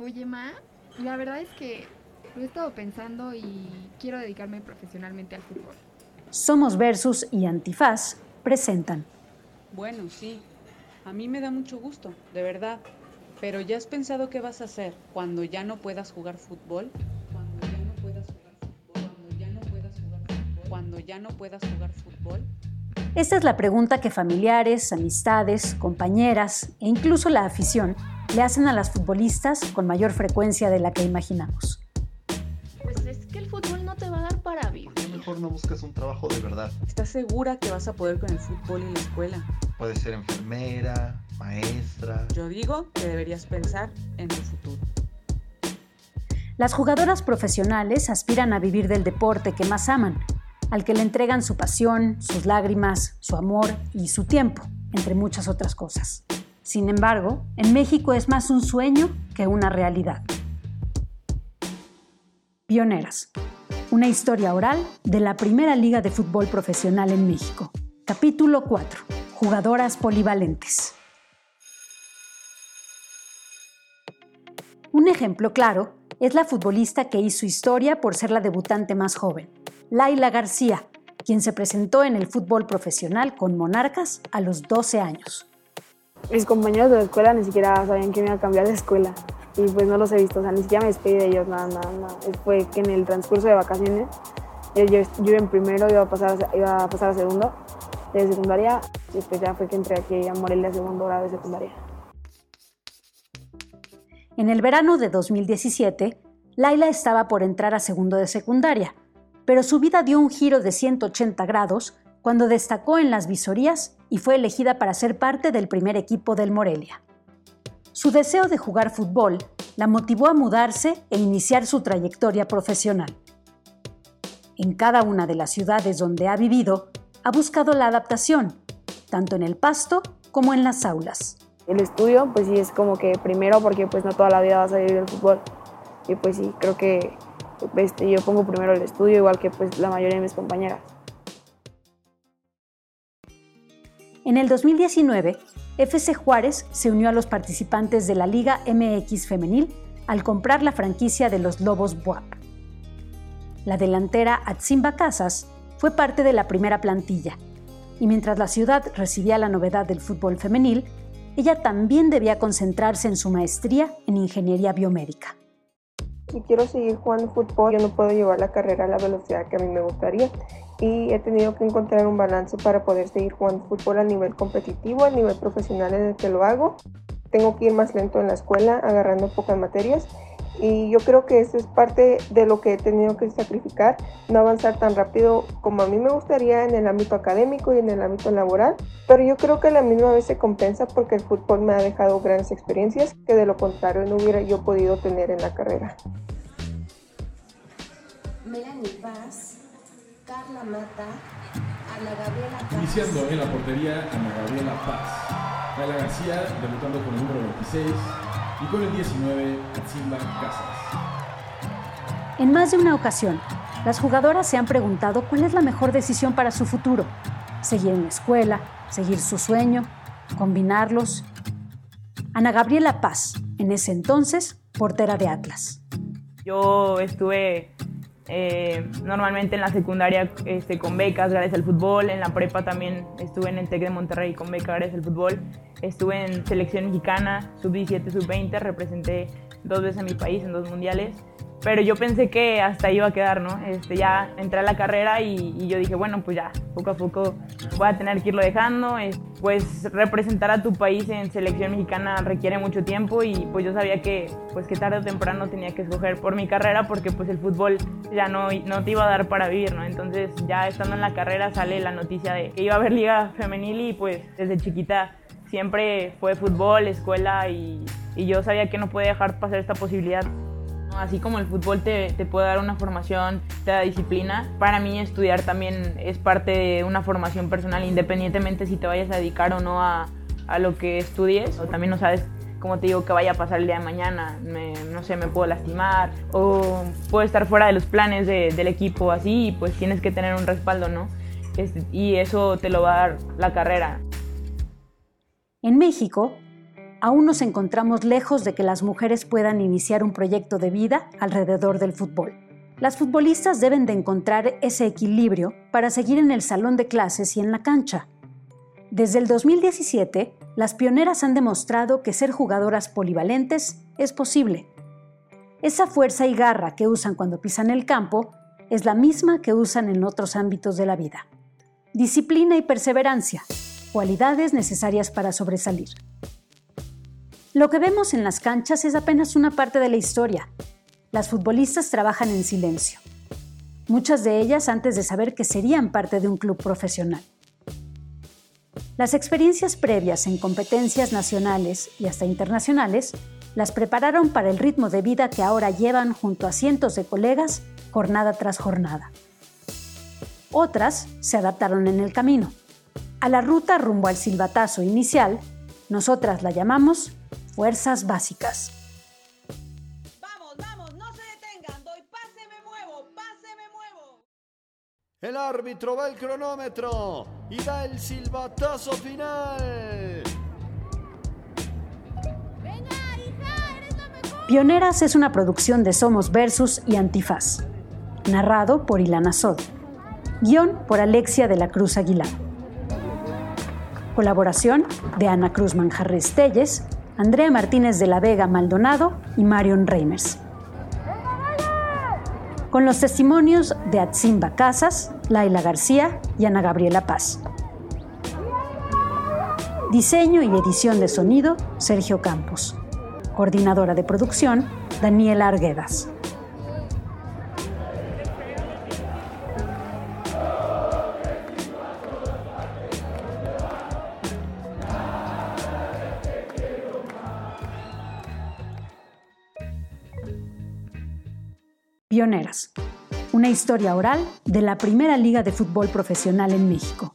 Oye, Ma, la verdad es que lo he estado pensando y quiero dedicarme profesionalmente al fútbol. Somos Versus y Antifaz presentan. Bueno, sí. A mí me da mucho gusto, de verdad. Pero ¿ya has pensado qué vas a hacer cuando ya no puedas jugar fútbol? Cuando ya no puedas jugar fútbol. Cuando ya no puedas jugar fútbol. Cuando ya no puedas jugar fútbol. Esta es la pregunta que familiares, amistades, compañeras e incluso la afición le hacen a las futbolistas con mayor frecuencia de la que imaginamos. Pues es que el fútbol no te va a dar para vivir. ¿Por qué mejor no buscas un trabajo de verdad? ¿Estás segura que vas a poder con el fútbol y la escuela? Puedes ser enfermera, maestra. Yo digo que deberías pensar en tu futuro. Las jugadoras profesionales aspiran a vivir del deporte que más aman, al que le entregan su pasión, sus lágrimas, su amor y su tiempo, entre muchas otras cosas. Sin embargo, en México es más un sueño que una realidad. Pioneras. Una historia oral de la primera liga de fútbol profesional en México. Capítulo 4. Jugadoras polivalentes. Un ejemplo claro es la futbolista que hizo historia por ser la debutante más joven, Laila García, quien se presentó en el fútbol profesional con Monarcas a los 12 años. Mis compañeros de la escuela ni siquiera sabían que me iba a cambiar de escuela y pues no los he visto, o sea, ni siquiera me despedí de ellos, nada, nada, nada. Fue que en el transcurso de vacaciones, yo, yo, yo en primero iba a, pasar, iba a pasar a segundo de secundaria y después ya fue que entré aquí a Morelia segundo grado de secundaria. En el verano de 2017, Laila estaba por entrar a segundo de secundaria, pero su vida dio un giro de 180 grados cuando destacó en las visorías y fue elegida para ser parte del primer equipo del Morelia. Su deseo de jugar fútbol la motivó a mudarse e iniciar su trayectoria profesional. En cada una de las ciudades donde ha vivido, ha buscado la adaptación, tanto en el pasto como en las aulas. El estudio, pues sí, es como que primero porque pues no toda la vida vas a vivir el fútbol. Y pues sí, creo que este, yo pongo primero el estudio, igual que pues la mayoría de mis compañeras. En el 2019, FC Juárez se unió a los participantes de la Liga MX Femenil al comprar la franquicia de los Lobos Buap. La delantera Atsimba Casas fue parte de la primera plantilla, y mientras la ciudad recibía la novedad del fútbol femenil, ella también debía concentrarse en su maestría en ingeniería biomédica. Si quiero seguir jugando fútbol, yo no puedo llevar la carrera a la velocidad que a mí me gustaría y he tenido que encontrar un balance para poder seguir jugando fútbol a nivel competitivo, a nivel profesional en el que lo hago. Tengo que ir más lento en la escuela, agarrando pocas materias y yo creo que eso es parte de lo que he tenido que sacrificar, no avanzar tan rápido como a mí me gustaría en el ámbito académico y en el ámbito laboral, pero yo creo que a la misma vez se compensa porque el fútbol me ha dejado grandes experiencias que de lo contrario no hubiera yo podido tener en la carrera. Melanie Paz, Carla Mata, Ana Gabriela Paz. Iniciando en la portería Ana Gabriela Paz. Laila García debutando con el número 26 y con el 19 Atsimba Casas. En más de una ocasión, las jugadoras se han preguntado cuál es la mejor decisión para su futuro. Seguir en la escuela, seguir su sueño, combinarlos. Ana Gabriela Paz, en ese entonces, portera de Atlas. Yo estuve eh, normalmente en la secundaria este, con becas gracias al fútbol, en la prepa también estuve en el TEC de Monterrey con becas gracias al fútbol, estuve en selección mexicana, sub-17, sub-20, representé dos veces a mi país en dos mundiales, pero yo pensé que hasta iba a quedar, ¿no? Este, ya entré a la carrera y, yo dije, bueno, pues ya, poco a poco voy a tener que irlo dejando. Pues representar a tu país en selección mexicana requiere mucho tiempo y pues yo sabía que, pues que tarde o temprano tenía que escoger por mi carrera porque pues el fútbol ya no, no te iba a dar para vivir, ¿no? Entonces ya estando en la carrera sale la noticia de que iba a haber liga femenil y pues desde chiquita siempre fue fútbol, escuela y, y yo sabía que no podía dejar pasar esta posibilidad. Así como el fútbol te, te, puede dar una formación, te da disciplina, para mí estudiar también es parte de una formación personal, independientemente si te vayas a dedicar o no a, a lo que estudies, o también no sabes como te digo, que vaya a pasar el día de mañana, no sé, me puedo lastimar o puedo estar fuera de los planes de, del equipo, así, y pues tienes que tener un respaldo, ¿no? y eso te lo va a dar la carrera. En México, aún nos encontramos lejos de que las mujeres puedan iniciar un proyecto de vida alrededor del fútbol. Las futbolistas deben de encontrar ese equilibrio para seguir en el salón de clases y en la cancha. Desde el 2017, las pioneras han demostrado que ser jugadoras polivalentes es posible. Esa fuerza y garra que usan cuando pisan el campo es la misma que usan en otros ámbitos de la vida. Disciplina y perseverancia, cualidades necesarias para sobresalir. Lo que vemos en las canchas es apenas una parte de la historia. Las futbolistas trabajan en silencio. Muchas de ellas antes de saber que serían parte de un club profesional. Las experiencias previas en competencias nacionales y hasta internacionales las prepararon para el ritmo de vida que ahora llevan junto a cientos de colegas jornada tras jornada. Otras se adaptaron en el camino. A la ruta rumbo al silbatazo inicial, nosotras la llamamos Fuerzas básicas. Vamos, vamos, no se detengan. Doy pase, me muevo, pase, me muevo. El árbitro va el cronómetro y da el silbatazo final. Venga, hija, eres la mejor. Pioneras es una producción de Somos Versus y Antifaz. Narrado por Ilana Sod. Guión por Alexia de la Cruz Aguilar. Colaboración de Ana Cruz Manjarres Telles Andrea Martínez de la Vega Maldonado y Marion Reimers. Con los testimonios de Atzimba Casas, Laila García y Ana Gabriela Paz. Diseño y edición de sonido, Sergio Campos. Coordinadora de producción, Daniela Arguedas. Pioneras. Una historia oral de la primera liga de fútbol profesional en México.